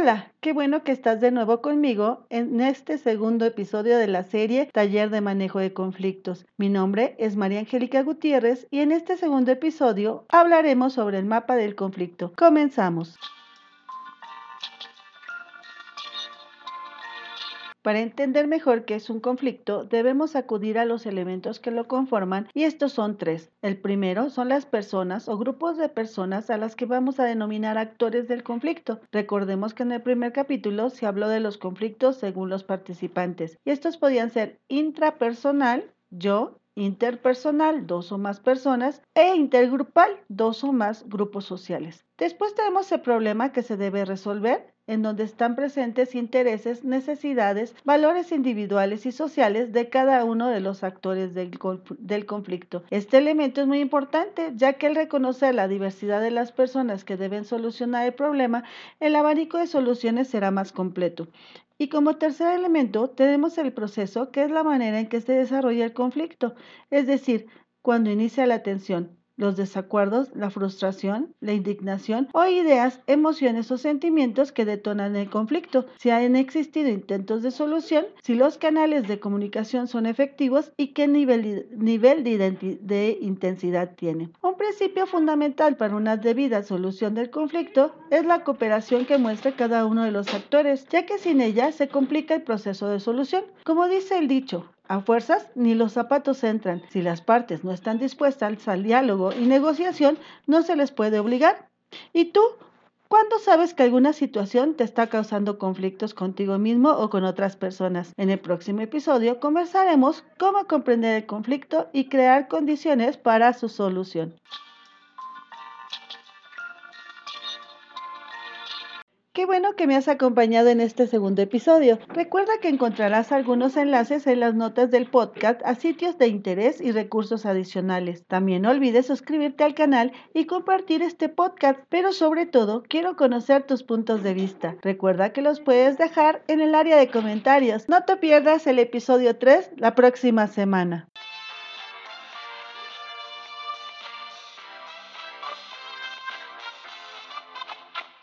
Hola, qué bueno que estás de nuevo conmigo en este segundo episodio de la serie Taller de Manejo de Conflictos. Mi nombre es María Angélica Gutiérrez y en este segundo episodio hablaremos sobre el mapa del conflicto. Comenzamos. Para entender mejor qué es un conflicto, debemos acudir a los elementos que lo conforman y estos son tres. El primero son las personas o grupos de personas a las que vamos a denominar actores del conflicto. Recordemos que en el primer capítulo se habló de los conflictos según los participantes y estos podían ser intrapersonal, yo, interpersonal, dos o más personas, e intergrupal, dos o más grupos sociales. Después tenemos el problema que se debe resolver en donde están presentes intereses, necesidades, valores individuales y sociales de cada uno de los actores del, conflicto. Este elemento es muy importante, ya que al reconocer la diversidad de las personas que deben solucionar el problema, el abanico de soluciones será más completo. Y como tercer elemento tenemos el proceso, que es la manera en que se desarrolla el conflicto, es decir, cuando inicia la tensión, los desacuerdos, la frustración, la indignación o ideas, emociones o sentimientos que detonan el conflicto, si han existido intentos de solución, si los canales de comunicación son efectivos y qué nivel, de, de intensidad tiene. Un principio fundamental para una debida solución del conflicto es la cooperación que muestra cada uno de los actores, ya que sin ella se complica el proceso de solución. Como dice el dicho, a fuerzas ni los zapatos entran. Si las partes no están dispuestas al diálogo y negociación, no se les puede obligar. ¿Y tú? ¿Cuándo sabes que alguna situación te está causando conflictos contigo mismo o con otras personas? En el próximo episodio conversaremos cómo comprender el conflicto y crear condiciones para su solución. Qué bueno que me has acompañado en este segundo episodio. Recuerda que encontrarás algunos enlaces en las notas del podcast a sitios de interés y recursos adicionales. También no olvides suscribirte al canal y compartir este podcast, pero sobre todo quiero conocer tus puntos de vista. Recuerda que los puedes dejar en el área de comentarios. No te pierdas el episodio 3 la próxima semana.